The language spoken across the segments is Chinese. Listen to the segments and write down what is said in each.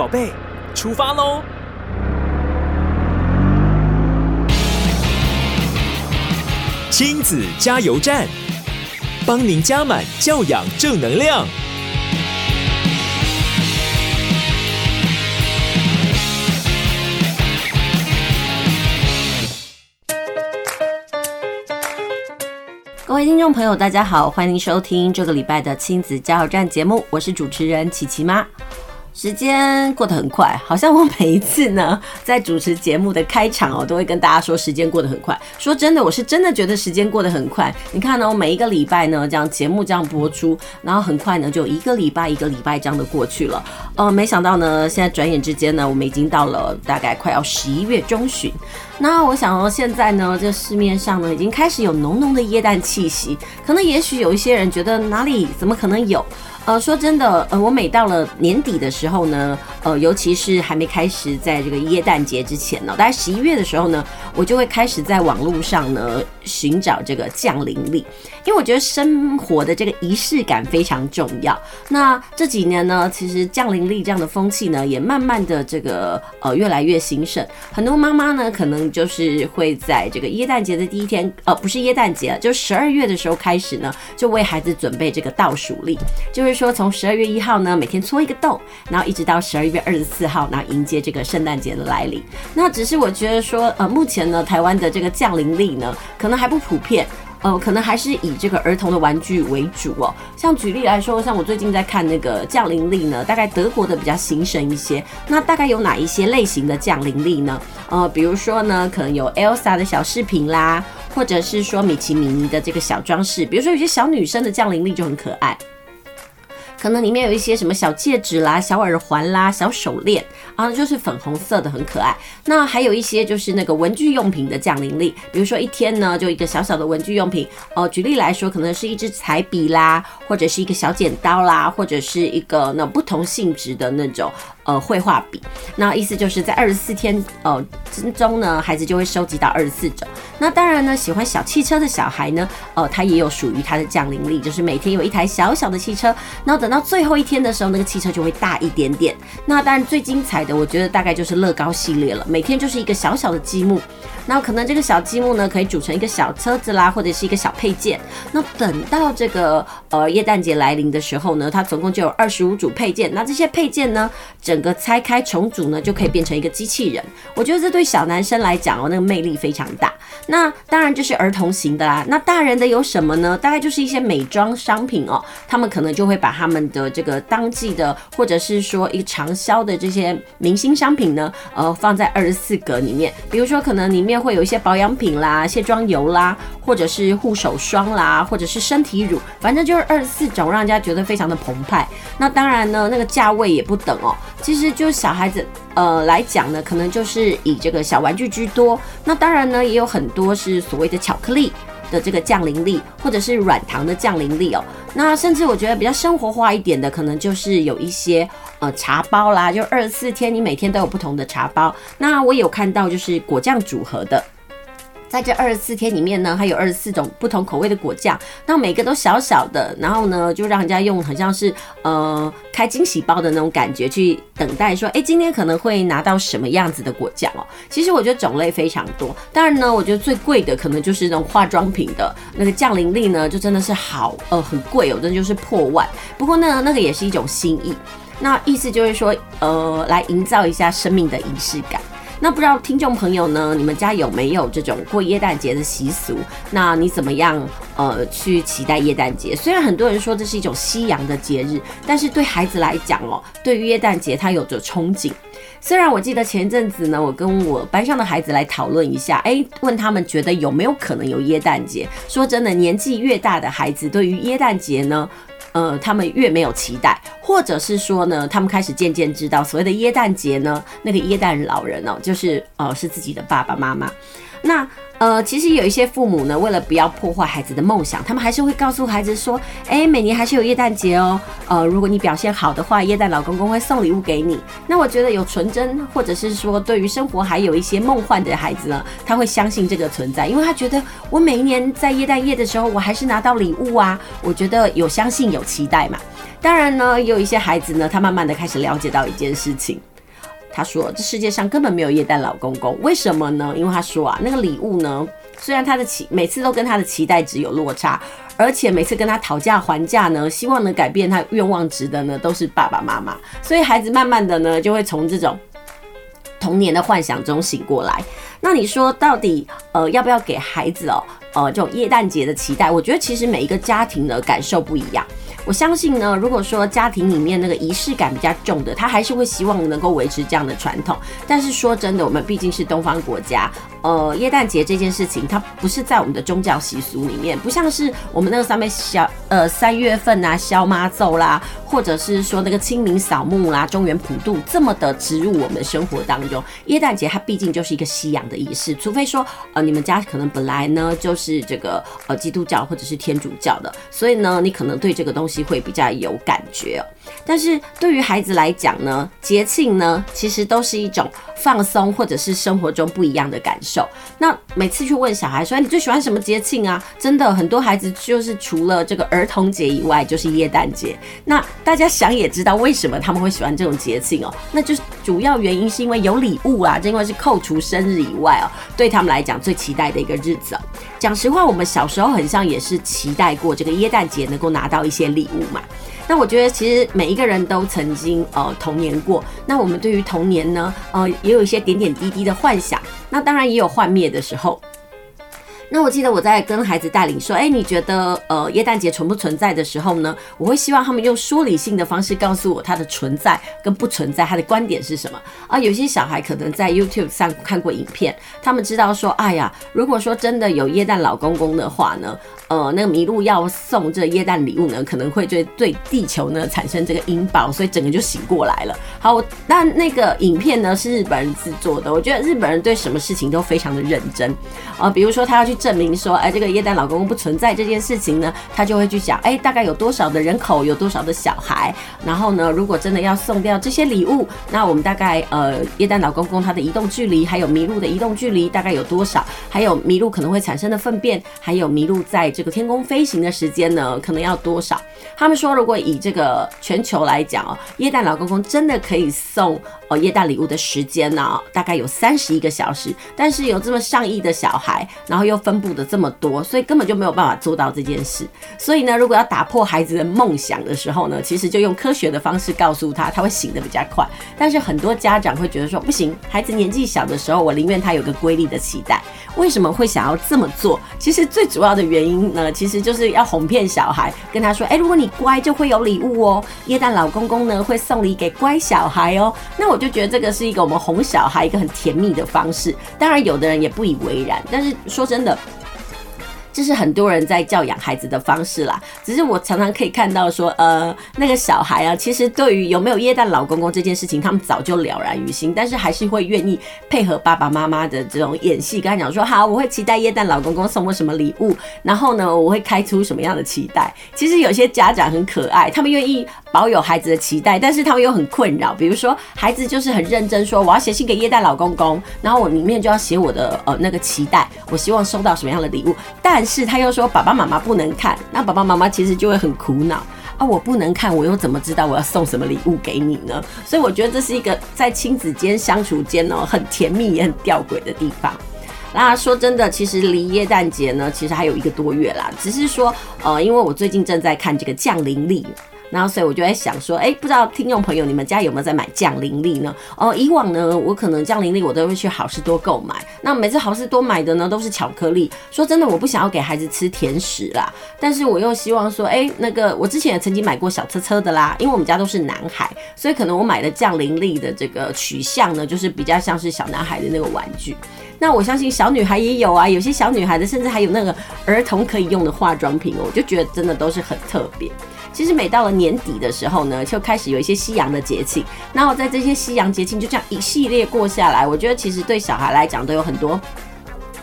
宝贝，出发喽！亲子加油站，帮您加满教养正能量。各位听众朋友，大家好，欢迎收听这个礼拜的亲子加油站节目，我是主持人琪琪妈。时间过得很快，好像我每一次呢，在主持节目的开场哦，都会跟大家说时间过得很快。说真的，我是真的觉得时间过得很快。你看呢，我每一个礼拜呢，这样节目这样播出，然后很快呢，就一个礼拜一个礼拜这样的过去了。呃，没想到呢，现在转眼之间呢，我们已经到了大概快要十一月中旬。那我想说，现在呢，这市面上呢，已经开始有浓浓的椰蛋气息。可能也许有一些人觉得哪里怎么可能有？呃，说真的，呃，我每到了年底的时候呢，呃，尤其是还没开始在这个耶诞节之前呢，大概十一月的时候呢，我就会开始在网络上呢寻找这个降临历，因为我觉得生活的这个仪式感非常重要。那这几年呢，其实降临历这样的风气呢，也慢慢的这个呃越来越兴盛。很多妈妈呢，可能就是会在这个耶诞节的第一天，呃，不是耶诞节，就十二月的时候开始呢，就为孩子准备这个倒数历，就是。就是说，从十二月一号呢，每天搓一个豆，然后一直到十二月二十四号，然后迎接这个圣诞节的来临。那只是我觉得说，呃，目前呢，台湾的这个降临历呢，可能还不普遍，呃，可能还是以这个儿童的玩具为主哦。像举例来说，像我最近在看那个降临历呢，大概德国的比较兴盛一些。那大概有哪一些类型的降临历呢？呃，比如说呢，可能有 Elsa 的小饰品啦，或者是说米奇米妮的这个小装饰。比如说有些小女生的降临历就很可爱。可能里面有一些什么小戒指啦、小耳环啦、小手链然后，就是粉红色的，很可爱。那还有一些就是那个文具用品的降临力，比如说一天呢，就一个小小的文具用品哦。举例来说，可能是一支彩笔啦，或者是一个小剪刀啦，或者是一个那不同性质的那种。呃，绘画笔，那意思就是在二十四天呃之中呢，孩子就会收集到二十四种。那当然呢，喜欢小汽车的小孩呢，呃，他也有属于他的降临力，就是每天有一台小小的汽车。然后等到最后一天的时候，那个汽车就会大一点点。那当然最精彩的，我觉得大概就是乐高系列了，每天就是一个小小的积木。那可能这个小积木呢，可以组成一个小车子啦，或者是一个小配件。那等到这个呃耶诞节来临的时候呢，它总共就有二十五组配件。那这些配件呢，整个拆开重组呢，就可以变成一个机器人。我觉得这对小男生来讲哦，那个魅力非常大。那当然就是儿童型的啦。那大人的有什么呢？大概就是一些美妆商品哦，他们可能就会把他们的这个当季的，或者是说一个长销的这些明星商品呢，呃，放在二十四格里面。比如说可能里面。会有一些保养品啦、卸妆油啦，或者是护手霜啦，或者是身体乳，反正就是二十四种，让人家觉得非常的澎湃。那当然呢，那个价位也不等哦。其实就小孩子呃来讲呢，可能就是以这个小玩具居多。那当然呢，也有很多是所谓的巧克力的这个降临力，或者是软糖的降临力哦。那甚至我觉得比较生活化一点的，可能就是有一些呃茶包啦，就二十四天你每天都有不同的茶包。那我有看到就是果酱组合的。在这二十四天里面呢，还有二十四种不同口味的果酱，那每个都小小的，然后呢，就让人家用很像是呃开惊喜包的那种感觉去等待，说，哎，今天可能会拿到什么样子的果酱哦。其实我觉得种类非常多，当然呢，我觉得最贵的可能就是那种化妆品的那个降临力呢，就真的是好呃很贵哦，真的就是破万。不过呢那个也是一种心意，那意思就是说，呃，来营造一下生命的仪式感。那不知道听众朋友呢，你们家有没有这种过耶诞节的习俗？那你怎么样呃去期待耶诞节？虽然很多人说这是一种西洋的节日，但是对孩子来讲哦，对于耶诞节他有着憧憬。虽然我记得前阵子呢，我跟我班上的孩子来讨论一下，哎，问他们觉得有没有可能有耶诞节？说真的，年纪越大的孩子对于耶诞节呢，呃，他们越没有期待，或者是说呢，他们开始渐渐知道所谓的耶诞节呢，那个耶诞老人哦，就是呃，是自己的爸爸妈妈。那呃，其实有一些父母呢，为了不要破坏孩子的梦想，他们还是会告诉孩子说，哎，每年还是有耶诞节哦。呃，如果你表现好的话，耶诞老公公会送礼物给你。那我觉得有纯真，或者是说对于生活还有一些梦幻的孩子呢，他会相信这个存在，因为他觉得我每一年在耶诞夜的时候，我还是拿到礼物啊。我觉得有相信有期待嘛。当然呢，也有一些孩子呢，他慢慢的开始了解到一件事情。他说这世界上根本没有耶诞老公公，为什么呢？因为他说啊，那个礼物呢，虽然他的期每次都跟他的期待值有落差，而且每次跟他讨价还价呢，希望能改变他愿望值的呢，都是爸爸妈妈，所以孩子慢慢的呢，就会从这种童年的幻想中醒过来。那你说到底，呃，要不要给孩子哦，呃，这种耶诞节的期待？我觉得其实每一个家庭的感受不一样。我相信呢，如果说家庭里面那个仪式感比较重的，他还是会希望能够维持这样的传统。但是说真的，我们毕竟是东方国家，呃，耶诞节这件事情，它不是在我们的宗教习俗里面，不像是我们那个上面小呃三月份啊，烧妈奏啦，或者是说那个清明扫墓啦、中原普渡这么的植入我们生活当中。耶诞节它毕竟就是一个西洋的仪式，除非说呃你们家可能本来呢就是这个呃基督教或者是天主教的，所以呢你可能对这个东西。会比较有感觉哦，但是对于孩子来讲呢，节庆呢其实都是一种放松，或者是生活中不一样的感受。那每次去问小孩说，你最喜欢什么节庆啊？真的很多孩子就是除了这个儿儿童节以外，就是耶诞节。那大家想也知道为什么他们会喜欢这种节庆哦，那就是主要原因是因为有礼物啊，因为是扣除生日以外哦，对他们来讲最期待的一个日子哦。讲实话，我们小时候很像也是期待过这个耶诞节能够拿到一些礼物嘛。那我觉得其实每一个人都曾经呃童年过。那我们对于童年呢，呃也有一些点点滴滴的幻想。那当然也有幻灭的时候。那我记得我在跟孩子带领说，哎，你觉得呃耶诞节存不存在的时候呢？我会希望他们用说理性的方式告诉我它的存在跟不存在，他的观点是什么啊？有些小孩可能在 YouTube 上看过影片，他们知道说，哎呀，如果说真的有耶诞老公公的话呢，呃，那个麋鹿要送这耶诞礼物呢，可能会对对地球呢产生这个引爆，所以整个就醒过来了。好，那那个影片呢是日本人制作的，我觉得日本人对什么事情都非常的认真啊，比如说他要去。证明说，哎，这个耶诞老公公不存在这件事情呢，他就会去讲，哎，大概有多少的人口，有多少的小孩，然后呢，如果真的要送掉这些礼物，那我们大概呃，耶诞老公公他的移动距离，还有麋鹿的移动距离大概有多少？还有麋鹿可能会产生的粪便，还有麋鹿在这个天空飞行的时间呢，可能要多少？他们说，如果以这个全球来讲哦，耶诞老公公真的可以送哦耶诞礼物的时间呢，大概有三十一个小时，但是有这么上亿的小孩，然后又分。布的这么多，所以根本就没有办法做到这件事。所以呢，如果要打破孩子的梦想的时候呢，其实就用科学的方式告诉他，他会醒得比较快。但是很多家长会觉得说，不行，孩子年纪小的时候，我宁愿他有个规律的期待。为什么会想要这么做？其实最主要的原因呢，其实就是要哄骗小孩，跟他说，哎，如果你乖，就会有礼物哦。耶诞老公公呢，会送礼给乖小孩哦。那我就觉得这个是一个我们哄小孩一个很甜蜜的方式。当然，有的人也不以为然。但是说真的。这是很多人在教养孩子的方式啦，只是我常常可以看到说，呃，那个小孩啊，其实对于有没有耶诞老公公这件事情，他们早就了然于心，但是还是会愿意配合爸爸妈妈的这种演戏，跟他讲说，好，我会期待耶诞老公公送我什么礼物，然后呢，我会开出什么样的期待。其实有些家长很可爱，他们愿意保有孩子的期待，但是他们又很困扰，比如说孩子就是很认真说，我要写信给耶诞老公公，然后我里面就要写我的呃那个期待，我希望收到什么样的礼物，但但是他又说爸爸妈妈不能看，那爸爸妈妈其实就会很苦恼啊！我不能看，我又怎么知道我要送什么礼物给你呢？所以我觉得这是一个在亲子间相处间哦，很甜蜜也很吊诡的地方。那说真的，其实离耶诞节呢，其实还有一个多月啦。只是说，呃，因为我最近正在看这个降临历。然后，所以我就在想说，哎，不知道听众朋友你们家有没有在买降临力呢？哦，以往呢，我可能降临力我都会去好市多购买。那每次好市多买的呢，都是巧克力。说真的，我不想要给孩子吃甜食啦，但是我又希望说，哎，那个我之前也曾经买过小车车的啦，因为我们家都是男孩，所以可能我买的降临力的这个取向呢，就是比较像是小男孩的那个玩具。那我相信小女孩也有啊，有些小女孩的甚至还有那个儿童可以用的化妆品哦，我就觉得真的都是很特别。其实每到了年底的时候呢，就开始有一些夕阳的节庆。那我在这些夕阳节庆就这样一系列过下来，我觉得其实对小孩来讲都有很多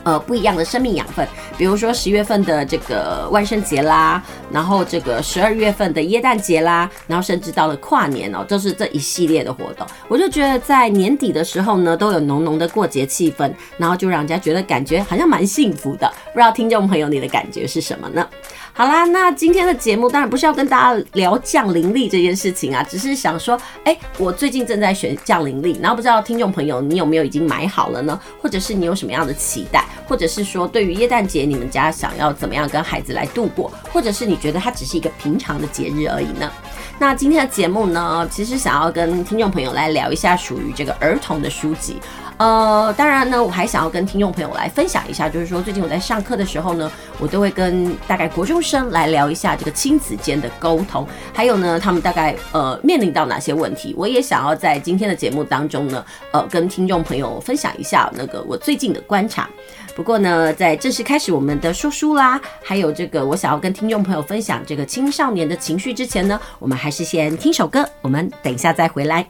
呃不一样的生命养分。比如说十月份的这个万圣节啦，然后这个十二月份的耶诞节啦，然后甚至到了跨年哦，就是这一系列的活动。我就觉得在年底的时候呢，都有浓浓的过节气氛，然后就让人家觉得感觉好像蛮幸福的。不知道听众朋友你的感觉是什么呢？好啦，那今天的节目当然不是要跟大家聊降临力这件事情啊，只是想说，哎、我最近正在选降临力，然后不知道听众朋友你有没有已经买好了呢？或者是你有什么样的期待，或者是说对于耶诞节你们家想要怎么样跟孩子来度过，或者是你觉得它只是一个平常的节日而已呢？那今天的节目呢，其实想要跟听众朋友来聊一下属于这个儿童的书籍。呃，当然呢，我还想要跟听众朋友来分享一下，就是说最近我在上课的时候呢，我都会跟大概国中生来聊一下这个亲子间的沟通，还有呢，他们大概呃面临到哪些问题。我也想要在今天的节目当中呢，呃，跟听众朋友分享一下那个我最近的观察。不过呢，在正式开始我们的说书啦，还有这个我想要跟听众朋友分享这个青少年的情绪之前呢，我们还是先听首歌，我们等一下再回来。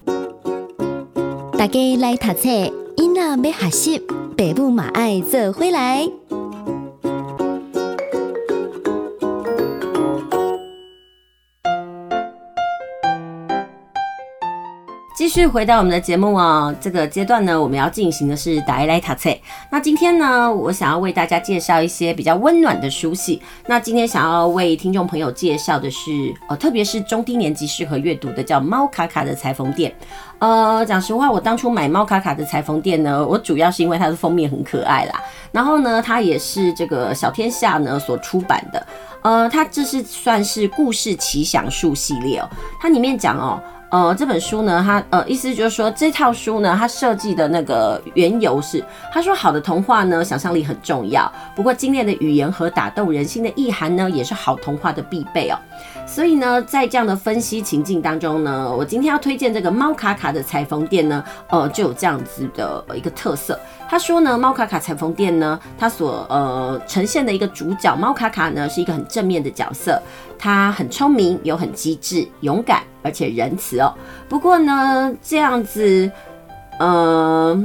大家来读册。囡仔要学习，爸母嘛爱做回来。继续回到我们的节目啊，这个阶段呢，我们要进行的是大家来读册。那今天呢，我想要为大家介绍一些比较温暖的书系。那今天想要为听众朋友介绍的是，呃，特别是中低年级适合阅读的，叫《猫卡卡的裁缝店》。呃，讲实话，我当初买猫卡卡的裁缝店呢，我主要是因为它的封面很可爱啦。然后呢，它也是这个小天下呢所出版的。呃，它这是算是故事奇想树系列哦。它里面讲哦，呃，这本书呢，它呃意思就是说，这套书呢，它设计的那个缘由是，他说好的童话呢，想象力很重要。不过精炼的语言和打动人心的意涵呢，也是好童话的必备哦。所以呢，在这样的分析情境当中呢，我今天要推荐这个猫卡卡的裁缝店呢，呃，就有这样子的一个特色。他说呢，猫卡卡裁缝店呢，它所呃呈现的一个主角猫卡卡呢，是一个很正面的角色，他很聪明，又很机智、勇敢，而且仁慈哦。不过呢，这样子，呃，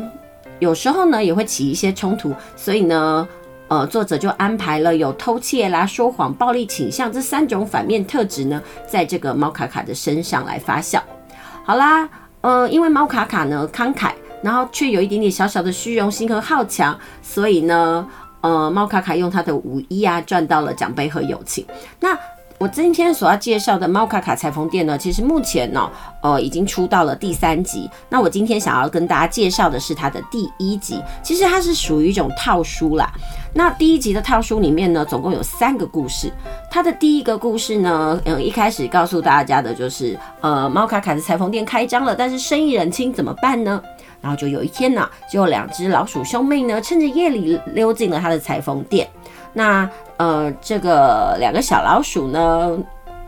有时候呢也会起一些冲突，所以呢。呃，作者就安排了有偷窃啦、说谎、暴力倾向这三种反面特质呢，在这个猫卡卡的身上来发酵。好啦，呃，因为猫卡卡呢慷慨，然后却有一点点小小的虚荣心和好强，所以呢，呃，猫卡卡用他的武艺啊赚到了奖杯和友情。那我今天所要介绍的《猫卡卡裁缝店》呢，其实目前呢，呃，已经出到了第三集。那我今天想要跟大家介绍的是它的第一集，其实它是属于一种套书啦。那第一集的套书里面呢，总共有三个故事。它的第一个故事呢，嗯，一开始告诉大家的就是，呃，猫卡卡的裁缝店开张了，但是生意冷清，怎么办呢？然后就有一天呢，就有两只老鼠兄妹呢，趁着夜里溜进了他的裁缝店。那呃，这个两个小老鼠呢，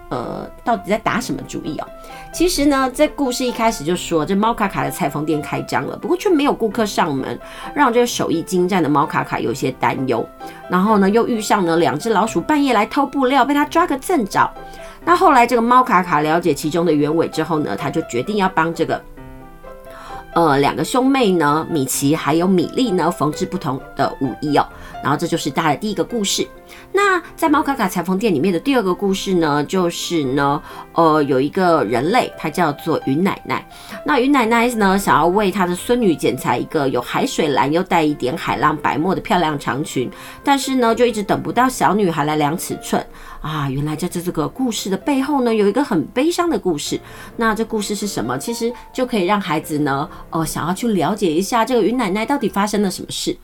呃，到底在打什么主意哦？其实呢，在故事一开始就说，这猫卡卡的裁缝店开张了，不过却没有顾客上门，让这个手艺精湛的猫卡卡有些担忧。然后呢，又遇上了两只老鼠半夜来偷布料，被他抓个正着。那后来这个猫卡卡了解其中的原委之后呢，他就决定要帮这个。呃，两个兄妹呢，米奇还有米莉呢，缝制不同的舞衣哦。然后这就是大家的第一个故事。那在猫卡卡裁缝店里面的第二个故事呢，就是呢，呃，有一个人类，他叫做云奶奶。那云奶奶呢，想要为她的孙女剪裁一个有海水蓝又带一点海浪白沫的漂亮长裙，但是呢，就一直等不到小女孩来量尺寸。啊，原来在这这个故事的背后呢，有一个很悲伤的故事。那这故事是什么？其实就可以让孩子呢，呃，想要去了解一下这个云奶奶到底发生了什么事。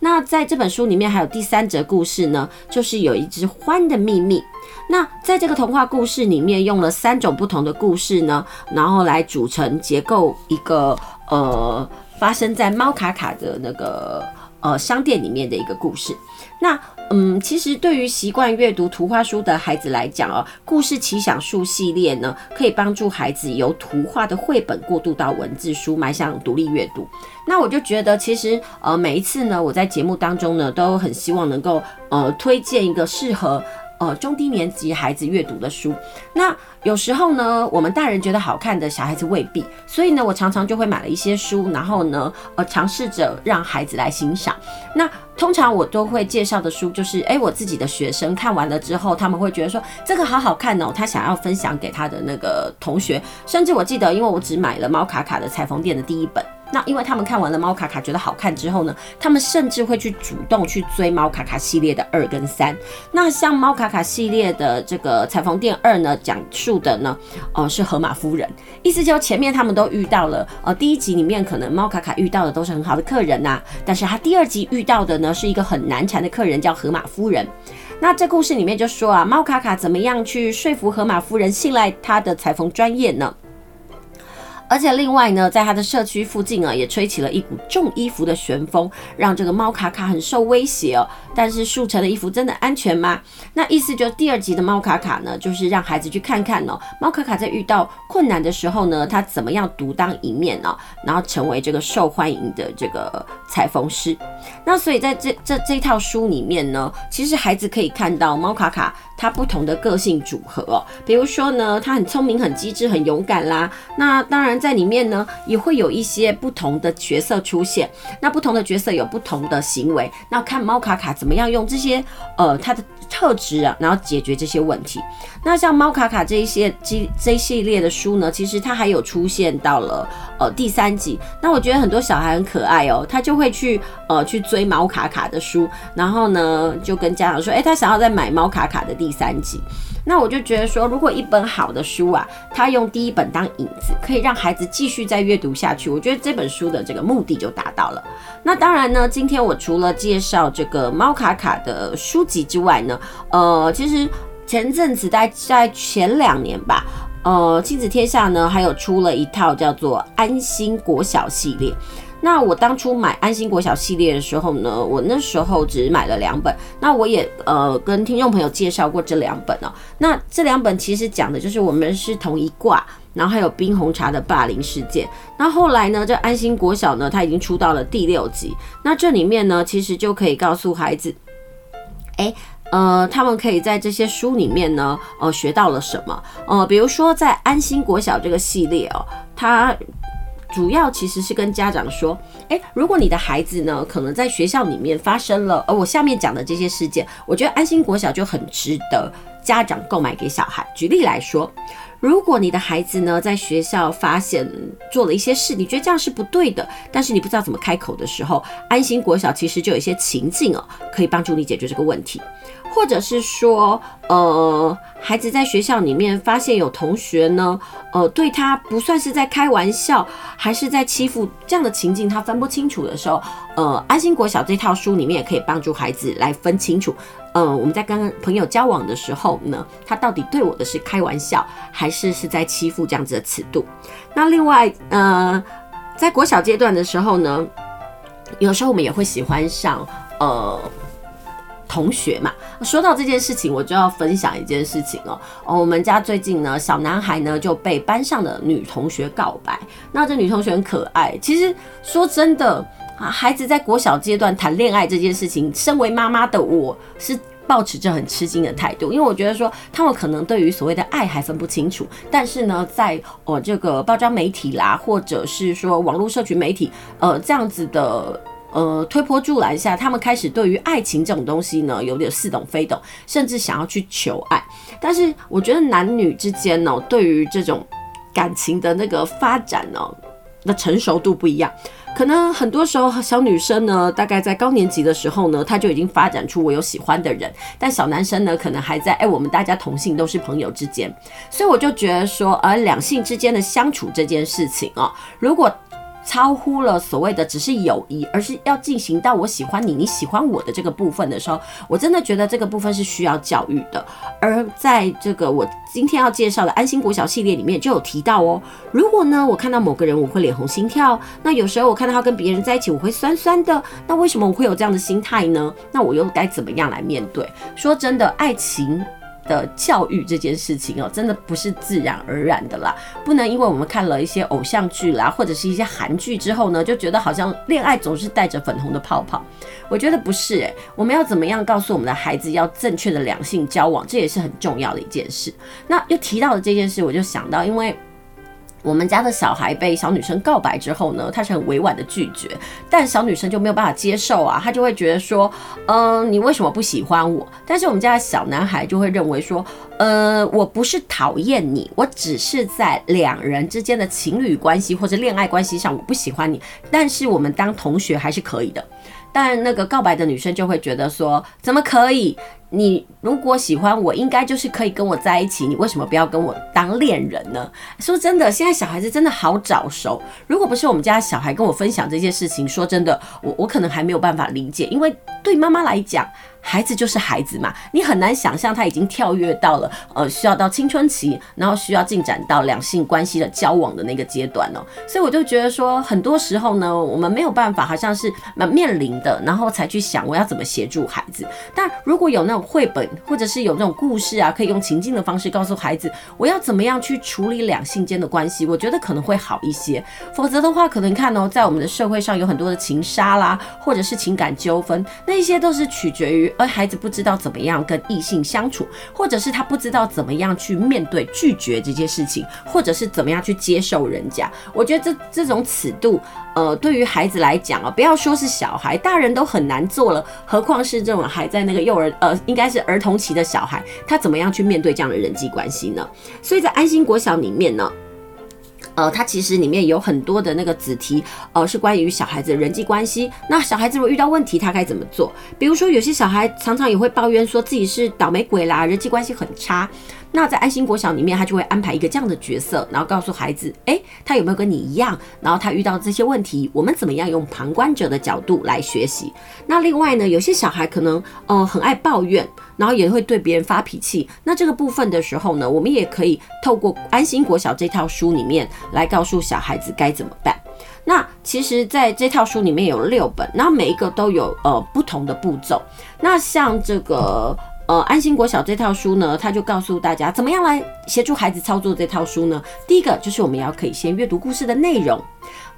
那在这本书里面还有第三则故事呢，就是有一只獾的秘密。那在这个童话故事里面，用了三种不同的故事呢，然后来组成结构一个呃，发生在猫卡卡的那个呃商店里面的一个故事。那嗯，其实对于习惯阅读图画书的孩子来讲哦，故事奇想书系列呢，可以帮助孩子由图画的绘本过渡到文字书，迈向独立阅读。那我就觉得，其实呃，每一次呢，我在节目当中呢，都很希望能够呃推荐一个适合。呃，中低年级孩子阅读的书，那有时候呢，我们大人觉得好看的，小孩子未必，所以呢，我常常就会买了一些书，然后呢，呃，尝试着让孩子来欣赏。那通常我都会介绍的书，就是诶，我自己的学生看完了之后，他们会觉得说这个好好看哦，他想要分享给他的那个同学，甚至我记得，因为我只买了猫卡卡的裁缝店的第一本。那因为他们看完了猫卡卡觉得好看之后呢，他们甚至会去主动去追猫卡卡系列的二跟三。那像猫卡卡系列的这个裁缝店二呢，讲述的呢，哦、呃、是河马夫人，意思就前面他们都遇到了，呃第一集里面可能猫卡卡遇到的都是很好的客人呐、但是他第二集遇到的呢是一个很难缠的客人，叫河马夫人。那这故事里面就说啊，猫卡卡怎么样去说服河马夫人信赖他的裁缝专业呢？而且另外呢，在他的社区附近啊，也吹起了一股重衣服的旋风，让这个猫卡卡很受威胁哦。但是速成的衣服真的安全吗？那意思就是第二集的猫卡卡呢，就是让孩子去看看哦，猫卡卡在遇到困难的时候呢，他怎么样独当一面哦，然后成为这个受欢迎的这个裁缝师。那所以在这这这套书里面呢，其实孩子可以看到猫卡卡他不同的个性组合哦，比如说呢，他很聪明、很机智、很勇敢啦。那当然。在里面呢，也会有一些不同的角色出现。那不同的角色有不同的行为，那看猫卡卡怎么样用这些呃它的特质啊，然后解决这些问题。那像猫卡卡这一些这这一系列的书呢，其实它还有出现到了呃第三集。那我觉得很多小孩很可爱哦，他就会去呃去追猫卡卡的书，然后呢就跟家长说，哎，他想要再买猫卡卡的第三集。那我就觉得说，如果一本好的书啊，它用第一本当引子，可以让孩子继续再阅读下去，我觉得这本书的这个目的就达到了。那当然呢，今天我除了介绍这个猫卡卡的书籍之外呢，呃，其实前阵子在在前两年吧，呃，亲子天下呢还有出了一套叫做安心国小系列。那我当初买安心国小系列的时候呢，我那时候只买了两本。那我也呃跟听众朋友介绍过这两本哦。那这两本其实讲的就是我们是同一挂，然后还有冰红茶的霸凌事件。那后来呢，这安心国小呢，它已经出到了第六集。那这里面呢，其实就可以告诉孩子，哎，呃，他们可以在这些书里面呢，呃，学到了什么？呃，比如说在安心国小这个系列哦，它。主要其实是跟家长说，诶，如果你的孩子呢，可能在学校里面发生了，而我下面讲的这些事件，我觉得安心国小就很值得家长购买给小孩。举例来说，如果你的孩子呢，在学校发现做了一些事，你觉得这样是不对的，但是你不知道怎么开口的时候，安心国小其实就有一些情境哦，可以帮助你解决这个问题。或者是说，呃，孩子在学校里面发现有同学呢，呃，对他不算是在开玩笑，还是在欺负这样的情境，他分不清楚的时候，呃，安心国小这套书里面也可以帮助孩子来分清楚，呃，我们在跟朋友交往的时候呢，他到底对我的是开玩笑，还是是在欺负这样子的尺度。那另外，呃，在国小阶段的时候呢，有时候我们也会喜欢上，呃。同学嘛，说到这件事情，我就要分享一件事情哦。哦，我们家最近呢，小男孩呢就被班上的女同学告白。那这女同学很可爱。其实说真的啊，孩子在国小阶段谈恋爱这件事情，身为妈妈的我是抱持着很吃惊的态度，因为我觉得说他们可能对于所谓的爱还分不清楚。但是呢，在哦这个包装媒体啦，或者是说网络社群媒体，呃这样子的。呃，推波助澜下，他们开始对于爱情这种东西呢，有点似懂非懂，甚至想要去求爱。但是我觉得男女之间呢，对于这种感情的那个发展呢，的成熟度不一样。可能很多时候小女生呢，大概在高年级的时候呢，她就已经发展出我有喜欢的人，但小男生呢，可能还在哎，我们大家同性都是朋友之间。所以我就觉得说，而两性之间的相处这件事情啊，如果超乎了所谓的只是友谊，而是要进行到我喜欢你，你喜欢我的这个部分的时候，我真的觉得这个部分是需要教育的。而在这个我今天要介绍的安心国小系列里面就有提到哦，如果呢我看到某个人我会脸红心跳，那有时候我看到他跟别人在一起我会酸酸的，那为什么我会有这样的心态呢？那我又该怎么样来面对？说真的，爱情。的教育这件事情哦，真的不是自然而然的啦，不能因为我们看了一些偶像剧啦，或者是一些韩剧之后呢，就觉得好像恋爱总是带着粉红的泡泡。我觉得不是诶、我们要怎么样告诉我们的孩子要正确的两性交往，这也是很重要的一件事。那又提到了这件事，我就想到，因为我们家的小孩被小女生告白之后呢，他是很委婉的拒绝，但小女生就没有办法接受啊，他就会觉得说，嗯、你为什么不喜欢我？但是我们家的小男孩就会认为说，呃，我不是讨厌你，我只是在两人之间的情侣关系或者恋爱关系上，我不喜欢你，但是我们当同学还是可以的。但那个告白的女生就会觉得说，怎么可以？你如果喜欢我，应该就是可以跟我在一起。你为什么不要跟我当恋人呢？说真的，现在小孩子真的好早熟。如果不是我们家小孩跟我分享这些事情，说真的，我我可能还没有办法理解。因为对妈妈来讲，孩子就是孩子嘛，你很难想象他已经跳跃到了呃需要到青春期，然后需要进展到两性关系的交往的那个阶段哦。所以我就觉得说，很多时候呢，我们没有办法，好像是面临的，然后才去想我要怎么协助孩子。但如果有那种绘本或者是有那种故事啊，可以用情境的方式告诉孩子，我要怎么样去处理两性间的关系，我觉得可能会好一些。否则的话，可能看哦，在我们的社会上有很多的情杀啦，或者是情感纠纷，那些都是取决于，而孩子不知道怎么样跟异性相处，或者是他不知道怎么样去面对拒绝这件事情，或者是怎么样去接受人家。我觉得这这种尺度，呃，对于孩子来讲啊，不要说是小孩，大人都很难做了，何况是这种还在那个幼儿，呃，应该是。儿童期的小孩，他怎么样去面对这样的人际关系呢？所以在安心国小里面呢，呃，它其实里面有很多的那个子题，呃，是关于小孩子的人际关系。那小孩子如果遇到问题，他该怎么做？比如说，有些小孩常常也会抱怨说自己是倒霉鬼啦，人际关系很差。那在安心国小里面，他就会安排一个这样的角色，然后告诉孩子，诶，他有没有跟你一样？然后他遇到这些问题，我们怎么样用旁观者的角度来学习？那另外呢，有些小孩可能呃很爱抱怨，然后也会对别人发脾气。那这个部分的时候呢，我们也可以透过安心国小这套书里面来告诉小孩子该怎么办。那其实在这套书里面有六本，然后每一个都有呃不同的步骤。那像这个。呃，安心国小这套书呢，他就告诉大家怎么样来协助孩子操作这套书呢？第一个就是我们要可以先阅读故事的内容，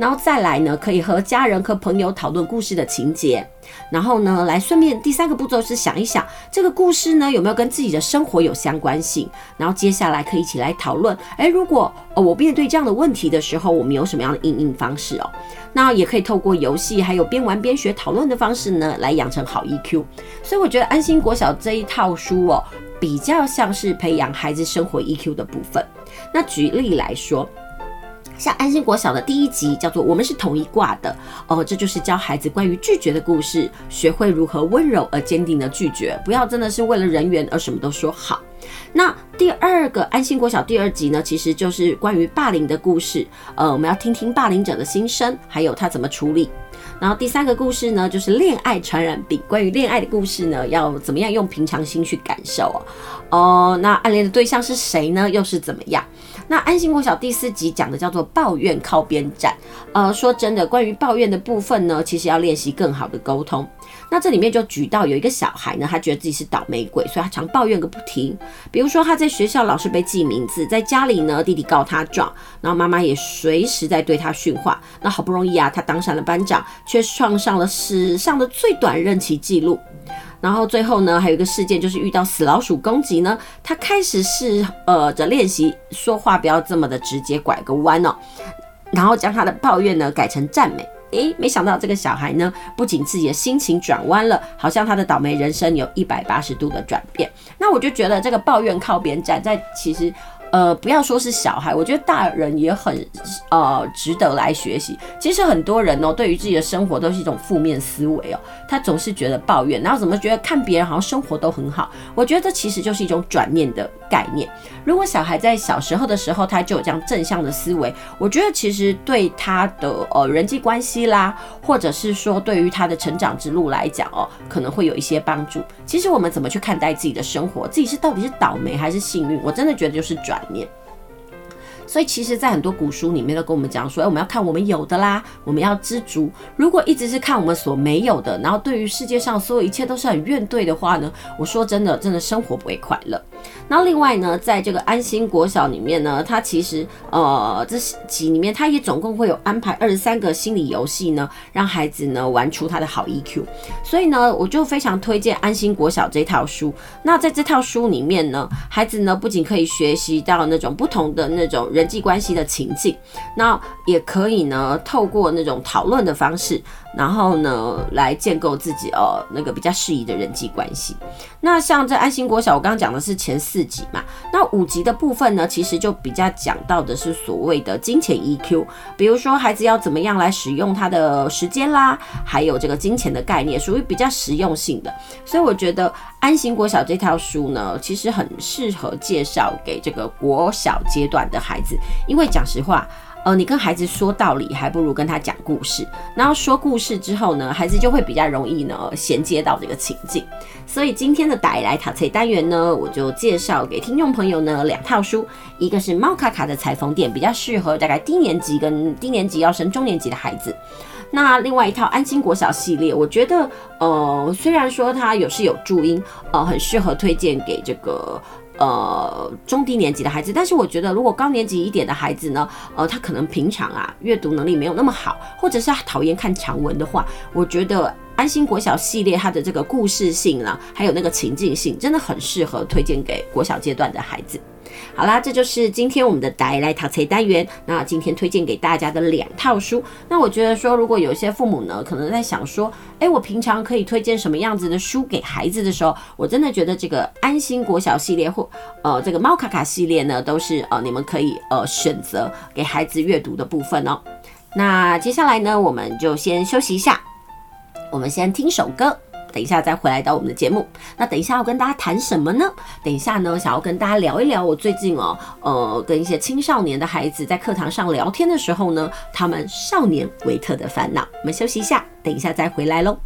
然后再来呢，可以和家人和朋友讨论故事的情节，然后呢，来顺便第三个步骤是想一想这个故事呢有没有跟自己的生活有相关性，然后接下来可以一起来讨论，诶，如果呃我面对这样的问题的时候，我们有什么样的应应方式哦？那也可以透过游戏，还有边玩边学讨论的方式呢，来养成好 EQ。所以我觉得安心国小这一套书哦，比较像是培养孩子生活 EQ 的部分。那举例来说，像安心国小的第一集叫做“我们是同一挂的”，哦，这就是教孩子关于拒绝的故事，学会如何温柔而坚定的拒绝，不要真的是为了人缘而什么都说好。那第二个安心国小第二集呢，其实就是关于霸凌的故事。呃，我们要听听霸凌者的心声，还有他怎么处理。然后第三个故事呢，就是恋爱传染病。关于恋爱的故事呢，要怎么样用平常心去感受哦？哦，那暗恋的对象是谁呢？又是怎么样？那安心国小第四集讲的叫做抱怨靠边站。呃，说真的，关于抱怨的部分呢，其实要练习更好的沟通。那这里面就举到有一个小孩呢，他觉得自己是倒霉鬼，所以他常抱怨个不停。比如说他在学校老是被记名字，在家里呢弟弟告他状，然后妈妈也随时在对他训话。那好不容易啊，他当上了班长，却创上了史上的最短任期记录。然后最后呢，还有一个事件就是遇到死老鼠攻击呢，他开始试呃着练习说话不要这么的直接，拐个弯哦，然后将他的抱怨呢改成赞美。诶，没想到这个小孩呢，不仅自己的心情转弯了，好像他的倒霉人生有一百八十度的转变。那我就觉得这个抱怨靠边站，在其实。呃，不要说是小孩，我觉得大人也很呃值得来学习。其实很多人哦，对于自己的生活都是一种负面思维哦，他总是觉得抱怨，然后怎么觉得看别人好像生活都很好。我觉得这其实就是一种转念的概念。如果小孩在小时候的时候他就有这样正向的思维，我觉得其实对他的呃人际关系啦，或者是说对于他的成长之路来讲哦，可能会有一些帮助。其实我们怎么去看待自己的生活，自己是到底是倒霉还是幸运？我真的觉得就是转念。所以，其实，在很多古书里面都跟我们讲说，哎，我们要看我们有的啦，我们要知足。如果一直是看我们所没有的，然后对于世界上所有一切都是很怨怼的话呢，我说真的，真的生活不会快乐。那另外呢，在这个安心国小里面呢，它其实呃这集里面，它也总共会有安排二十三个心理游戏呢，让孩子呢玩出他的好 EQ。所以呢，我就非常推荐安心国小这套书。那在这套书里面呢，孩子呢不仅可以学习到那种不同的那种人。人际关系的情境，那也可以呢透过那种讨论的方式，然后呢来建构自己哦那个比较适宜的人际关系。那像这安心国小，我刚刚讲的是前四集嘛，那五集的部分呢，其实就比较讲到的是所谓的金钱 EQ，比如说孩子要怎么样来使用他的时间啦，还有这个金钱的概念，属于比较实用性的。所以我觉得安心国小这套书呢，其实很适合介绍给这个国小阶段的孩子，因为讲实话。呃，你跟孩子说道理，还不如跟他讲故事。然后说故事之后呢，孩子就会比较容易呢衔接到这个情境。所以今天的带来塔翠单元呢，我就介绍给听众朋友呢两套书，一个是猫卡卡的裁缝店，比较适合大概低年级跟低年级要升中年级的孩子。那另外一套安心国小系列，我觉得呃虽然说它有是有注音，呃很适合推荐给这个。呃，中低年级的孩子，但是我觉得，如果高年级一点的孩子呢，呃，他可能平常啊阅读能力没有那么好，或者是他讨厌看长文的话，我觉得安心国小系列它的这个故事性呢，还有那个情境性，真的很适合推荐给国小阶段的孩子。好啦，这就是今天我们的带来读册单元。那今天推荐给大家的两套书。那我觉得说，如果有些父母呢，可能在想说，哎，我平常可以推荐什么样子的书给孩子的时候，我真的觉得这个安心国小系列或呃这个猫卡卡系列呢，都是呃你们可以呃选择给孩子阅读的部分哦。那接下来呢，我们就先休息一下，我们先听首歌。等一下再回来到我们的节目。那等一下要跟大家谈什么呢？等一下呢，想要跟大家聊一聊我最近哦，呃，跟一些青少年的孩子在课堂上聊天的时候呢，他们少年维特的烦恼。我们休息一下，等一下再回来喽。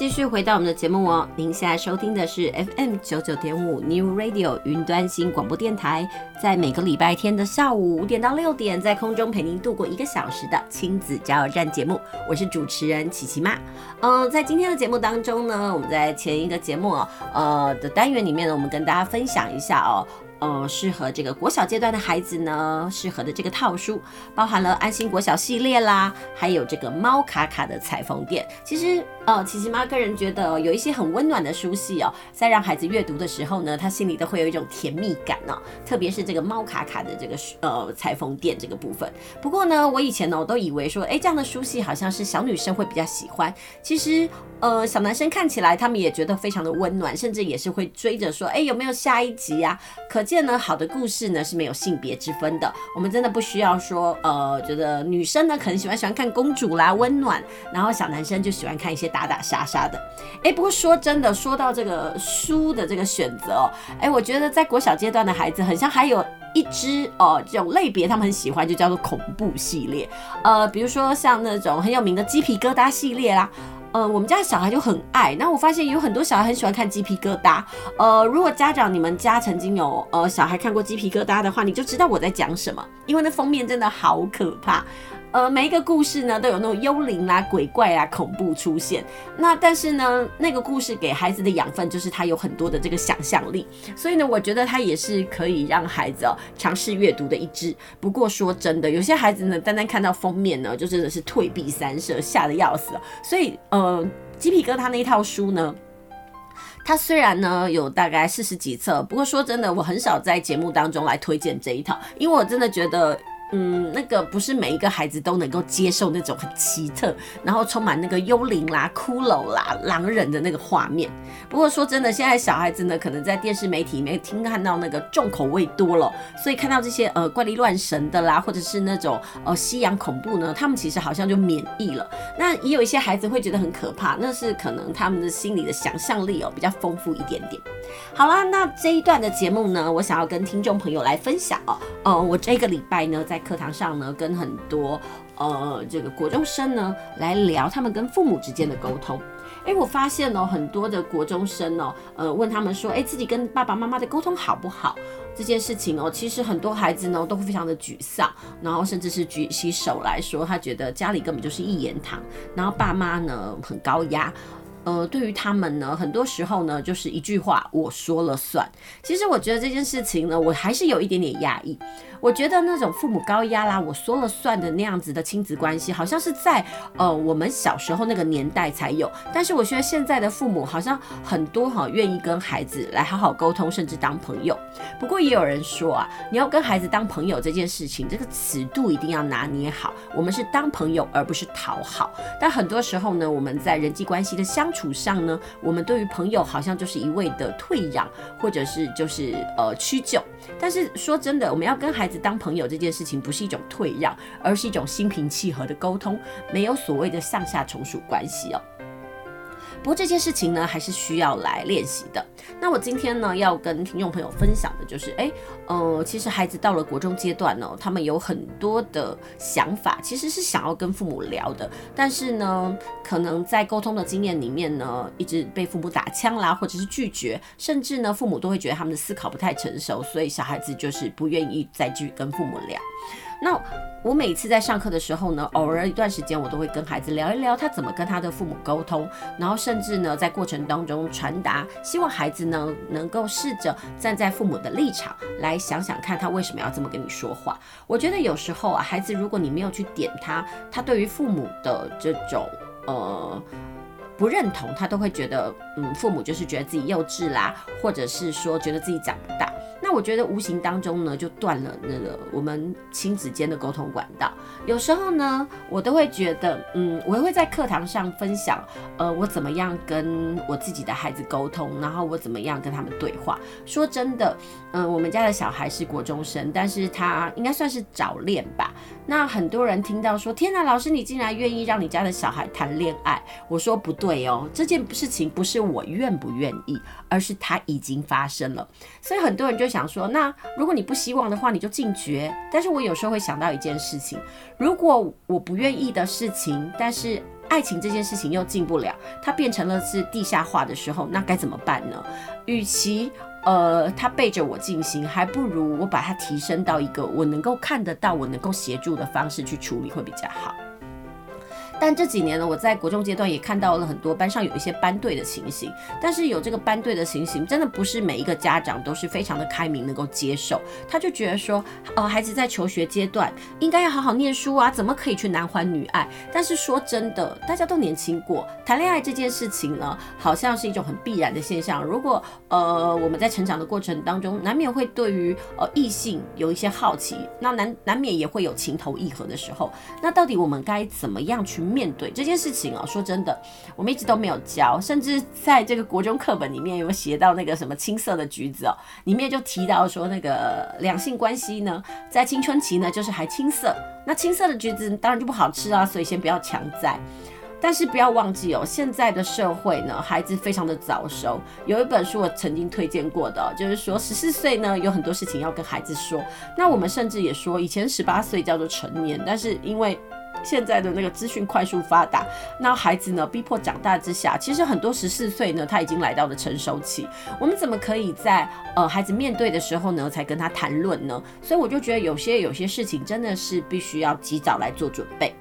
继续回到我们的节目哦，您现在收听的是 FM 九九点五 New Radio 云端新广播电台，在每个礼拜天的下午五点到六点，在空中陪您度过一个小时的亲子加油站节目，我是主持人琪琪妈。嗯、在今天的节目当中呢，我们在前一个节目哦，呃的单元里面呢，我们跟大家分享一下哦。呃，适合这个国小阶段的孩子呢，适合的这个套书包含了安心国小系列啦，还有这个猫卡卡的裁缝店。其实，呃，琪琪妈个人觉得有一些很温暖的书系哦，在让孩子阅读的时候呢，他心里都会有一种甜蜜感哦。特别是这个猫卡卡的这个呃裁缝店这个部分。不过呢，我以前呢，我都以为说，哎，这样的书系好像是小女生会比较喜欢。其实，呃，小男生看起来他们也觉得非常的温暖，甚至也是会追着说，哎，有没有下一集啊？可。见呢，好的故事呢是没有性别之分的。我们真的不需要说，呃，觉得女生呢可能喜欢喜欢看公主啦，温暖，然后小男生就喜欢看一些打打杀杀的。哎，不过说真的，说到这个书的这个选择哦，哎，我觉得在国小阶段的孩子，很像还有一支哦这种类别，他们很喜欢，就叫做恐怖系列。呃，比如说像那种很有名的鸡皮疙瘩系列啦。呃，我们家小孩就很爱。那我发现有很多小孩很喜欢看鸡皮疙瘩。呃，如果家长你们家曾经有呃小孩看过鸡皮疙瘩的话，你就知道我在讲什么，因为那封面真的好可怕。呃，每一个故事呢都有那种幽灵啦、鬼怪啊、恐怖出现。那但是呢，那个故事给孩子的养分就是他有很多的这个想象力，所以呢，我觉得他也是可以让孩子哦尝试阅读的一支。不过说真的，有些孩子呢，单单看到封面呢，就真的是退避三舍，吓得要死。所以呃，鸡皮疙瘩那一套书呢，它虽然呢有大概四十几册，不过说真的，我很少在节目当中来推荐这一套，因为我真的觉得。嗯，那个不是每一个孩子都能够接受那种很奇特，然后充满那个幽灵啦、骷髅啦、狼人的那个画面。不过说真的，现在小孩子呢，可能在电视媒体里面听看到那个重口味多了，所以看到这些呃怪力乱神的啦，或者是那种呃西洋恐怖呢，他们其实好像就免疫了。那也有一些孩子会觉得很可怕，那是可能他们的心里的想象力哦比较丰富一点点。好啦，那这一段的节目呢，我想要跟听众朋友来分享哦，呃，我这个礼拜呢在。课堂上呢，跟很多呃这个国中生呢来聊他们跟父母之间的沟通。诶，我发现哦，很多的国中生哦，呃，问他们说，诶，自己跟爸爸妈妈的沟通好不好？这件事情哦，其实很多孩子呢都会非常的沮丧，然后甚至是举起手来说，他觉得家里根本就是一言堂，然后爸妈呢很高压。呃，对于他们呢，很多时候呢，就是一句话我说了算。其实我觉得这件事情呢，我还是有一点点压抑。我觉得那种父母高压啦，我说了算的那样子的亲子关系，好像是在呃我们小时候那个年代才有。但是我觉得现在的父母好像很多哈，愿意跟孩子来好好沟通，甚至当朋友。不过也有人说啊，你要跟孩子当朋友这件事情，这个尺度一定要拿捏好。我们是当朋友，而不是讨好。但很多时候呢，我们在人际关系的相处上呢，我们对于朋友好像就是一味的退让，或者是就是呃屈就。但是说真的，我们要跟孩子当朋友这件事情，不是一种退让，而是一种心平气和的沟通，没有所谓的上下从属关系哦。不过这件事情呢，还是需要来练习的。那我今天呢，要跟听众朋友分享的就是，诶，呃，其实孩子到了国中阶段呢，他们有很多的想法，其实是想要跟父母聊的，但是呢，可能在沟通的经验里面呢，一直被父母打枪啦，或者是拒绝，甚至呢，父母都会觉得他们的思考不太成熟，所以小孩子就是不愿意再去跟父母聊。那我每次在上课的时候呢，偶尔一段时间，我都会跟孩子聊一聊他怎么跟他的父母沟通，然后甚至呢，在过程当中传达，希望孩子呢能够试着站在父母的立场来想想看，他为什么要这么跟你说话。我觉得有时候啊，孩子如果你没有去点他，他对于父母的这种呃不认同，他都会觉得嗯，父母就是觉得自己幼稚啦，或者是说觉得自己长不大。那我觉得无形当中呢，就断了那个我们亲子间的沟通管道。有时候呢，我都会觉得，嗯，我会在课堂上分享，呃，我怎么样跟我自己的孩子沟通，然后我怎么样跟他们对话。说真的，嗯、我们家的小孩是国中生，但是他应该算是早恋吧。那很多人听到说，天哪，老师你竟然愿意让你家的小孩谈恋爱？我说不对哦，这件事情不是我愿不愿意，而是它已经发生了。所以很多人就想说，那如果你不希望的话，你就禁绝。但是我有时候会想到一件事情，如果我不愿意的事情，但是爱情这件事情又进不了，它变成了是地下化的时候，那该怎么办呢？与其呃他背着我进行，还不如我把它提升到一个我能够看得到、我能够协助的方式去处理会比较好。但这几年呢，我在国中阶段也看到了很多班上有一些班队的情形。但是有这个班队的情形，真的不是每一个家长都是非常的开明，能够接受。他就觉得说，呃，孩子在求学阶段应该要好好念书啊，怎么可以去男欢女爱？但是说真的，大家都年轻过，谈恋爱这件事情呢，好像是一种很必然的现象。如果呃我们在成长的过程当中，难免会对于呃异性有一些好奇，那难难免也会有情投意合的时候。那到底我们该怎么样去面对这件事情啊，说真的，我们一直都没有教，甚至在这个国中课本里面有写到那个什么青涩的橘子哦，里面就提到说那个两性关系呢，在青春期呢就是还青涩，那青涩的橘子当然就不好吃啊，所以先不要强摘。但是不要忘记哦，现在的社会呢，孩子非常的早熟。有一本书我曾经推荐过的，就是说十四岁呢有很多事情要跟孩子说。那我们甚至也说，以前十八岁叫做成年，但是因为现在的那个资讯快速发达，那孩子呢逼迫长大之下，其实很多十四岁呢他已经来到了成熟期。我们怎么可以在呃孩子面对的时候呢才跟他谈论呢？所以我就觉得有些有些事情真的是必须要及早来做准备。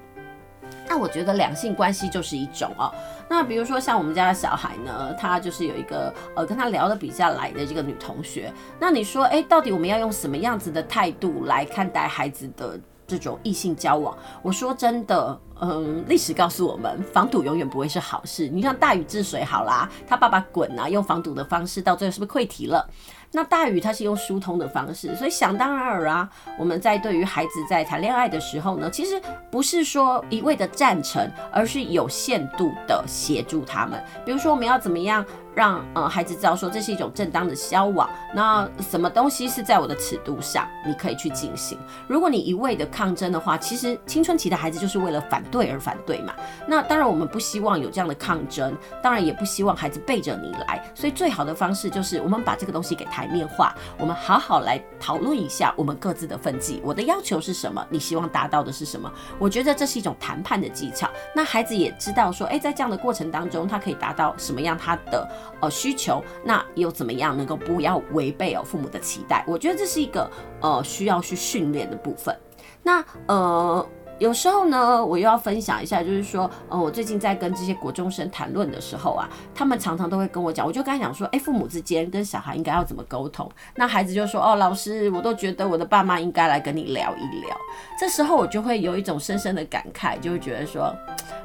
那我觉得两性关系就是一种哦。那比如说像我们家的小孩呢，他就是有一个呃跟他聊得比较来的这个女同学。那你说，诶，到底我们要用什么样子的态度来看待孩子的这种异性交往？我说真的，嗯，历史告诉我们，防堵永远不会是好事。你像大禹治水好啦，他爸爸滚啊，用防堵的方式，到最后是不是溃堤了？那大禹他是用疏通的方式，所以想当然尔啊，我们在对于孩子在谈恋爱的时候呢，其实不是说一味的赞成，而是有限度的协助他们。比如说我们要怎么样让呃孩子知道说这是一种正当的交往，那什么东西是在我的尺度上，你可以去进行。如果你一味的抗争的话，其实青春期的孩子就是为了反对而反对嘛。那当然我们不希望有这样的抗争，当然也不希望孩子背着你来，所以最好的方式就是我们把这个东西给。台面化，我们好好来讨论一下我们各自的分际。我的要求是什么？你希望达到的是什么？我觉得这是一种谈判的技巧。那孩子也知道说，诶，在这样的过程当中，他可以达到什么样他的呃需求？那又怎么样能够不要违背哦父母的期待？我觉得这是一个呃需要去训练的部分。那呃。有时候呢，我又要分享一下，就是说，呃，我最近在跟这些国中生谈论的时候啊，他们常常都会跟我讲，我就跟他讲说，哎，父母之间跟小孩应该要怎么沟通？那孩子就说，哦，老师，我都觉得我的爸妈应该来跟你聊一聊。这时候我就会有一种深深的感慨，就会觉得说，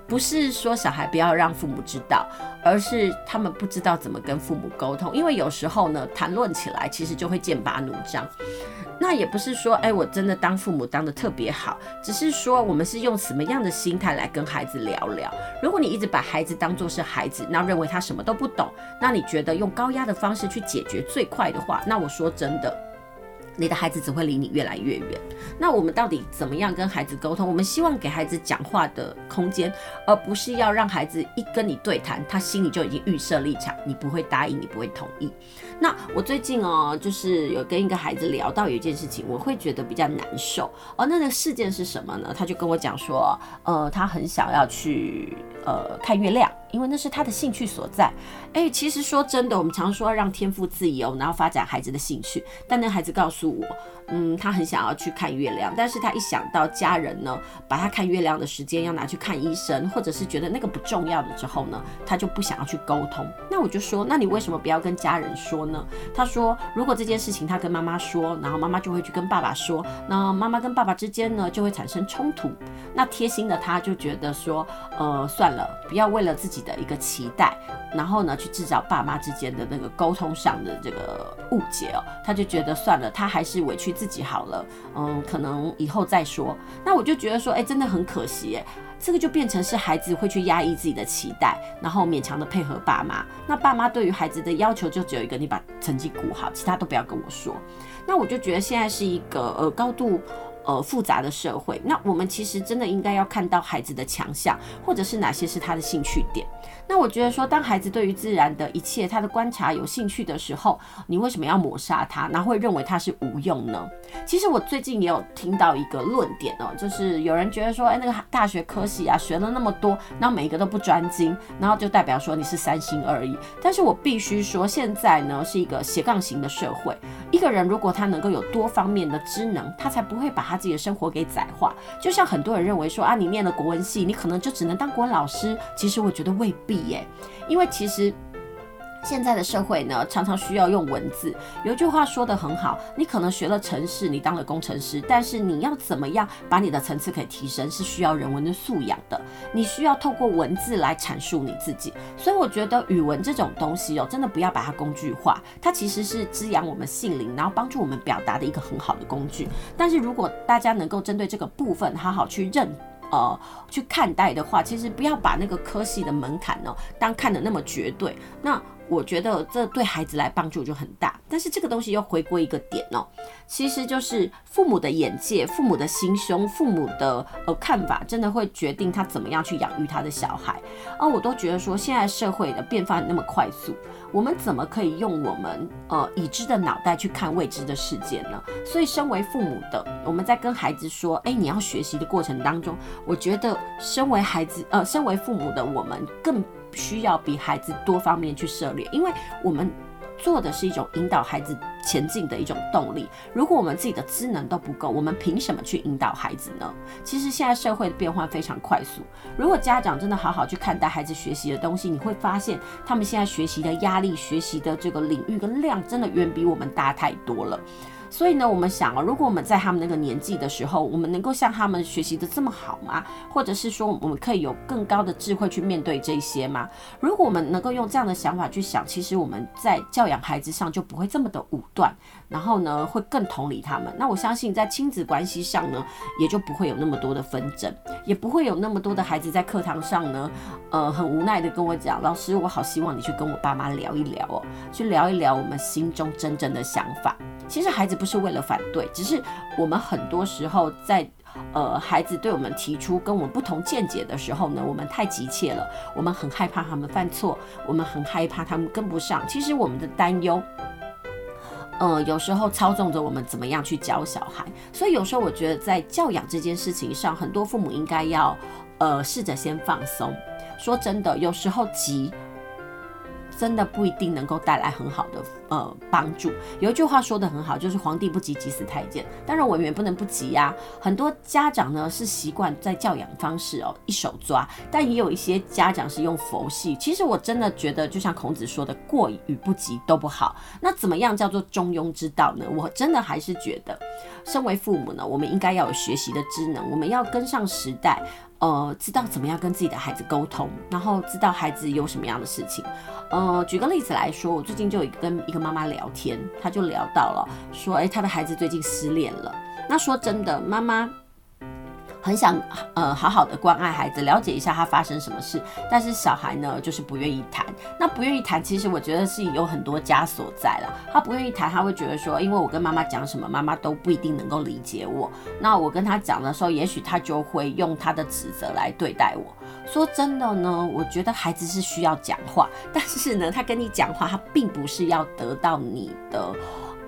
不是说小孩不要让父母知道，而是他们不知道怎么跟父母沟通，因为有时候呢，谈论起来其实就会剑拔弩张。那也不是说，哎，我真的当父母当得特别好，只是说我们是用什么样的心态来跟孩子聊聊。如果你一直把孩子当作是孩子，那认为他什么都不懂，那你觉得用高压的方式去解决最快的话，那我说真的。你的孩子只会离你越来越远。那我们到底怎么样跟孩子沟通？我们希望给孩子讲话的空间，而不是要让孩子一跟你对谈，他心里就已经预设立场，你不会答应，你不会同意。那我最近哦，就是有跟一个孩子聊到有一件事情，我会觉得比较难受。哦那个事件是什么呢？他就跟我讲说，呃，他很想要去呃看月亮。因为那是他的兴趣所在，诶，其实说真的，我们常说让天赋自由，然后发展孩子的兴趣。但那孩子告诉我，嗯，他很想要去看月亮，但是他一想到家人呢，把他看月亮的时间要拿去看医生，或者是觉得那个不重要的之后呢，他就不想要去沟通。那我就说，那你为什么不要跟家人说呢？他说，如果这件事情他跟妈妈说，然后妈妈就会去跟爸爸说，那妈妈跟爸爸之间呢就会产生冲突。那贴心的他就觉得说，呃，算了，不要为了自己的一个期待，然后呢，去制造爸妈之间的那个沟通上的这个误解哦，他就觉得算了，他还是委屈自己好了，嗯，可能以后再说。那我就觉得说，哎，真的很可惜，哎，这个就变成是孩子会去压抑自己的期待，然后勉强的配合爸妈。那爸妈对于孩子的要求就只有一个，你把成绩顾好，其他都不要跟我说。那我就觉得现在是一个呃高度。呃，复杂的社会，那我们其实真的应该要看到孩子的强项，或者是哪些是他的兴趣点。那我觉得说，当孩子对于自然的一切，他的观察有兴趣的时候，你为什么要抹杀他，然后会认为他是无用呢？其实我最近也有听到一个论点哦，就是有人觉得说，哎，那个大学科系啊，学了那么多，然后每一个都不专精，然后就代表说你是三心二意。但是我必须说，现在呢是一个斜杠型的社会，一个人如果他能够有多方面的知能，他才不会把他。自己的生活给窄化，就像很多人认为说啊，你念了国文系，你可能就只能当国文老师。其实我觉得未必耶，因为其实。现在的社会呢，常常需要用文字。有一句话说得很好，你可能学了程式，你当了工程师，但是你要怎么样把你的层次可以提升，是需要人文的素养的。你需要透过文字来阐述你自己。所以我觉得语文这种东西哦，真的不要把它工具化，它其实是滋养我们心灵，然后帮助我们表达的一个很好的工具。但是如果大家能够针对这个部分好好去认。呃，去看待的话，其实不要把那个科系的门槛呢，当看得那么绝对。那我觉得这对孩子来帮助就很大。但是这个东西又回归一个点哦，其实就是父母的眼界、父母的心胸、父母的呃看法，真的会决定他怎么样去养育他的小孩。而我都觉得说，现在社会的变化那么快速。我们怎么可以用我们呃已知的脑袋去看未知的世界呢？所以，身为父母的，我们在跟孩子说：“哎，你要学习的过程当中，我觉得身为孩子呃，身为父母的我们更需要比孩子多方面去涉猎，因为我们。”做的是一种引导孩子前进的一种动力。如果我们自己的资能都不够，我们凭什么去引导孩子呢？其实现在社会的变化非常快速。如果家长真的好好去看待孩子学习的东西，你会发现他们现在学习的压力、学习的这个领域跟量，真的远比我们大太多了。所以呢，我们想啊，如果我们在他们那个年纪的时候，我们能够像他们学习的这么好吗？或者是说，我们可以有更高的智慧去面对这些吗？如果我们能够用这样的想法去想，其实我们在教养孩子上就不会这么的武断，然后呢，会更同理他们。那我相信在亲子关系上呢，也就不会有那么多的纷争，也不会有那么多的孩子在课堂上呢，呃，很无奈的跟我讲，老师，我好希望你去跟我爸妈聊一聊哦，去聊一聊我们心中真正的想法。其实孩子不是为了反对，只是我们很多时候在呃孩子对我们提出跟我们不同见解的时候呢，我们太急切了，我们很害怕他们犯错，我们很害怕他们跟不上。其实我们的担忧，呃，有时候操纵着我们怎么样去教小孩。所以有时候我觉得在教养这件事情上，很多父母应该要呃试着先放松。说真的，有时候急真的不一定能够带来很好的。呃帮助。有一句话说得很好，就是皇帝不急急死太监。当然我们也不能不急呀、很多家长呢是习惯在教养方式哦一手抓，但也有一些家长是用佛系。其实我真的觉得，就像孔子说的，过与不及都不好。那怎么样叫做中庸之道呢？我真的还是觉得，身为父母呢，我们应该要有学习的知能，我们要跟上时代。呃，知道怎么样跟自己的孩子沟通，然后知道孩子有什么样的事情。呃，举个例子来说，我最近就有跟一个妈妈聊天，她就聊到了说，诶，她的孩子最近失恋了。那说真的，妈妈。很想呃好好的关爱孩子，了解一下他发生什么事，但是小孩呢就是不愿意谈。那不愿意谈，其实我觉得是有很多枷锁在了。他不愿意谈，他会觉得说，因为我跟妈妈讲什么，妈妈都不一定能够理解我。那我跟他讲的时候，也许他就会用他的指责来对待我。说真的呢，我觉得孩子是需要讲话，但是呢，他跟你讲话，他并不是要得到你的。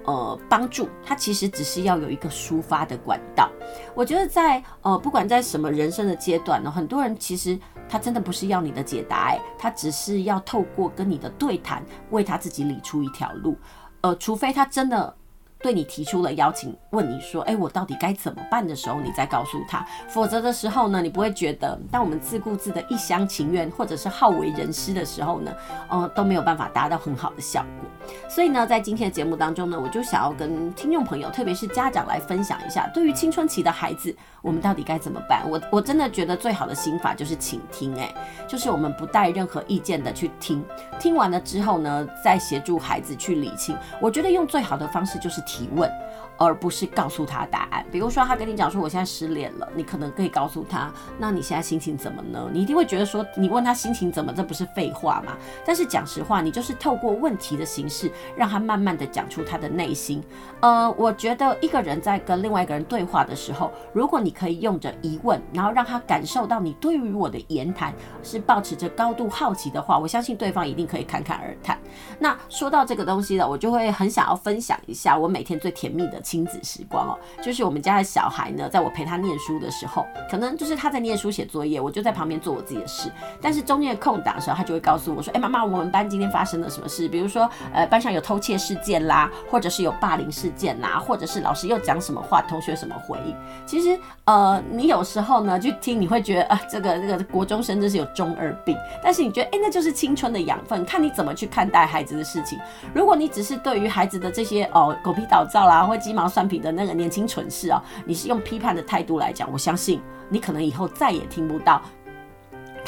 呃，帮助他其实只是要有一个抒发的管道。我觉得在呃，不管在什么人生的阶段呢，很多人其实他真的不是要你的解答，他只是要透过跟你的对谈，为他自己理出一条路。呃，除非他真的。对你提出了邀请，问你说：“哎，我到底该怎么办？”的时候，你再告诉他。否则的时候呢，你不会觉得，当我们自顾自的一厢情愿，或者是好为人师的时候呢，呃，都没有办法达到很好的效果。所以呢，在今天的节目当中呢，我就想要跟听众朋友，特别是家长来分享一下，对于青春期的孩子，我们到底该怎么办？我我真的觉得最好的心法就是倾听，哎，就是我们不带任何意见的去听，听完了之后呢，再协助孩子去理清。我觉得用最好的方式就是。提问，而不是告诉他答案。比如说，他跟你讲说我现在失恋了，你可能可以告诉他，那你现在心情怎么呢？你一定会觉得说，你问他心情怎么，这不是废话吗？但是讲实话，你就是透过问题的形式，让他慢慢的讲出他的内心。呃，我觉得一个人在跟另外一个人对话的时候，如果你可以用着疑问，然后让他感受到你对于我的言谈是抱持着高度好奇的话，我相信对方一定可以侃侃而谈。那说到这个东西了，我就会很想要分享一下我每天最甜蜜的亲子时光哦，就是我们家的小孩呢，在我陪他念书的时候，可能就是他在念书写作业，我就在旁边做我自己的事。但是中间的空档的时候，他就会告诉我说：“哎，妈妈，我们班今天发生了什么事？比如说，呃，班上有偷窃事件啦，或者是有霸凌事件啦，或者是老师又讲什么话，同学什么回应。其实，呃，你有时候呢，去听你会觉得啊，这个这个国中生真是有中二病。但是你觉得，哎，那就是青春的养分，看你怎么去看待孩子的事情。如果你只是对于孩子的这些哦狗屁倒灶啦，或鸡毛蒜皮的那个年轻蠢事啊，你是用批判的态度来讲，我相信你可能以后再也听不到。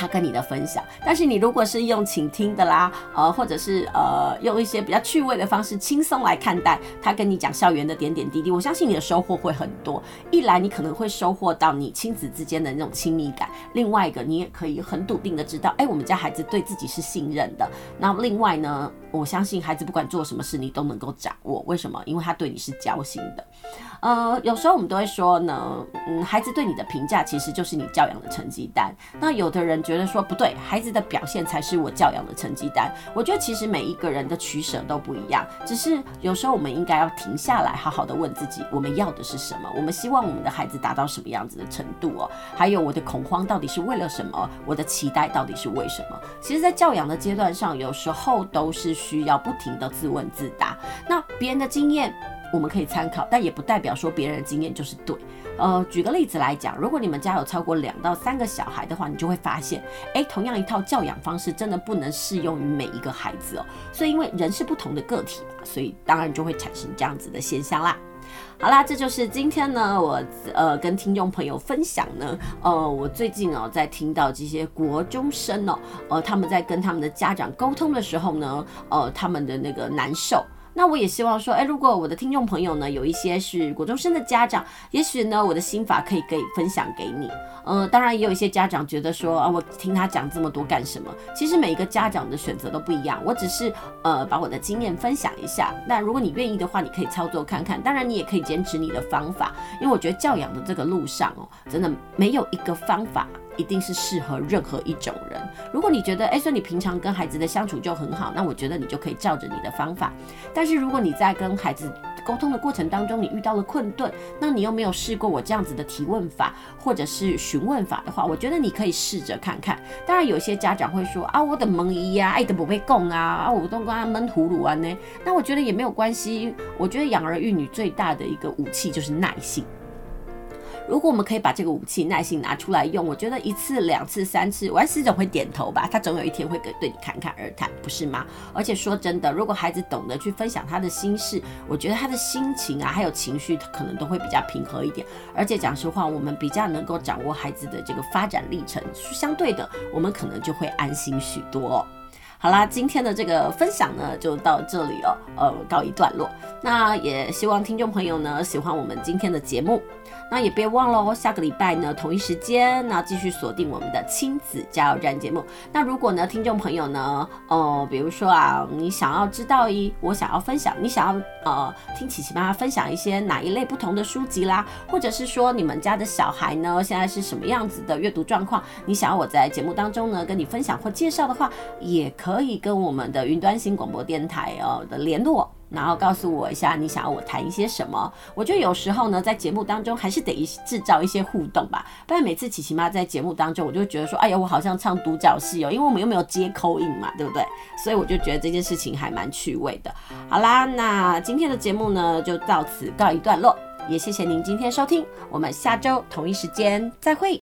他跟你的分享，但是你如果是用倾听的啦，呃，或者是呃用一些比较趣味的方式，轻松来看待他跟你讲校园的点点滴滴，我相信你的收获会很多。一来你可能会收获到你亲子之间的那种亲密感，另外一个你也可以很笃定的知道，哎，我们家孩子对自己是信任的。那另外呢，我相信孩子不管做什么事，你都能够掌握。为什么？因为他对你是交心的。呃，有时候我们都会说呢，嗯，孩子对你的评价其实就是你教养的成绩单。那有的人觉得说不对，孩子的表现才是我教养的成绩单。我觉得其实每一个人的取舍都不一样，只是有时候我们应该要停下来，好好的问自己，我们要的是什么？我们希望我们的孩子达到什么样子的程度哦？还有我的恐慌到底是为了什么？我的期待到底是为什么？其实，在教养的阶段上，有时候都是需要不停的自问自答。那别人的经验。我们可以参考，但也不代表说别人的经验就是对。呃，举个例子来讲，如果你们家有超过两到三个小孩的话，你就会发现，诶，同样一套教养方式真的不能适用于每一个孩子哦。所以，因为人是不同的个体嘛，所以当然就会产生这样子的现象啦。好啦，这就是今天呢，我呃跟听众朋友分享呢，呃，我最近哦在听到这些国中生哦，呃，他们在跟他们的家长沟通的时候呢，呃，他们的那个难受。那我也希望说，哎，如果我的听众朋友呢，有一些是国中生的家长，也许呢，我的心法可以可以分享给你。呃，当然也有一些家长觉得说，啊，我听他讲这么多干什么？其实每一个家长的选择都不一样，我只是呃把我的经验分享一下。那如果你愿意的话，你可以操作看看。当然，你也可以坚持你的方法，因为我觉得教养的这个路上哦，真的没有一个方法。一定是适合任何一种人。如果你觉得，哎，说你平常跟孩子的相处就很好，那我觉得你就可以照着你的方法。但是如果你在跟孩子沟通的过程当中你遇到了困顿，那你又没有试过我这样子的提问法或者是询问法的话，我觉得你可以试着看看。当然，有些家长会说啊，我的蒙姨呀，爱的不被供啊，啊，我都跟他闷葫芦啊呢。那我觉得也没有关系。我觉得养儿育女最大的一个武器就是耐性。如果我们可以把这个武器耐心拿出来用，我觉得一次、两次、三次，我还是总会点头吧。他总有一天会跟对你侃侃而谈，不是吗？而且说真的，如果孩子懂得去分享他的心事，我觉得他的心情啊，还有情绪，可能都会比较平和一点。而且讲实话，我们比较能够掌握孩子的这个发展历程，相对的，我们可能就会安心许多。好啦，今天的这个分享呢，就到这里哦，呃，告一段落。那也希望听众朋友呢，喜欢我们今天的节目。那也别忘了哦，下个礼拜呢，同一时间，那继续锁定我们的亲子加油站节目。那如果呢，听众朋友呢，呃，比如说啊，你想要知道一，我想要分享，你想要呃，听琪琪妈妈分享一些哪一类不同的书籍啦，或者是说你们家的小孩呢，现在是什么样子的阅读状况，你想要我在节目当中呢，跟你分享或介绍的话，也可以跟我们的云端新广播电台哦的联络。然后告诉我一下，你想要我谈一些什么？我觉得有时候呢，在节目当中还是得制造一些互动吧，不然每次琪琪妈在节目当中，我就觉得说，哎呀，我好像唱独角戏哦，因为我们又没有接口音嘛，对不对？所以我就觉得这件事情还蛮趣味的。好啦，那今天的节目呢，就到此告一段落，也谢谢您今天收听，我们下周同一时间再会。